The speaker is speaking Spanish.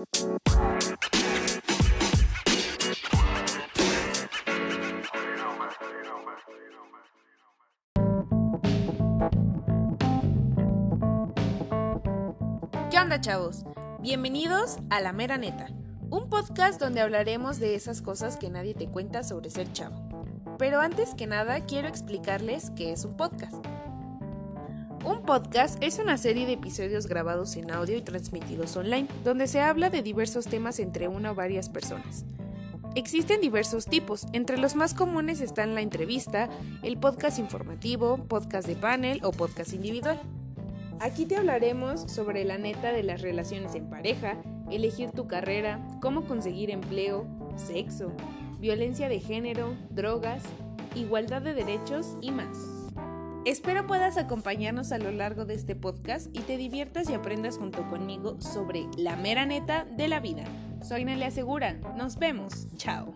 ¿Qué onda chavos? Bienvenidos a La Mera Neta, un podcast donde hablaremos de esas cosas que nadie te cuenta sobre ser chavo. Pero antes que nada quiero explicarles qué es un podcast. Un podcast es una serie de episodios grabados en audio y transmitidos online, donde se habla de diversos temas entre una o varias personas. Existen diversos tipos, entre los más comunes están la entrevista, el podcast informativo, podcast de panel o podcast individual. Aquí te hablaremos sobre la neta de las relaciones en pareja, elegir tu carrera, cómo conseguir empleo, sexo, violencia de género, drogas, igualdad de derechos y más. Espero puedas acompañarnos a lo largo de este podcast y te diviertas y aprendas junto conmigo sobre la mera neta de la vida. Soy Nelia Segura, nos vemos, chao.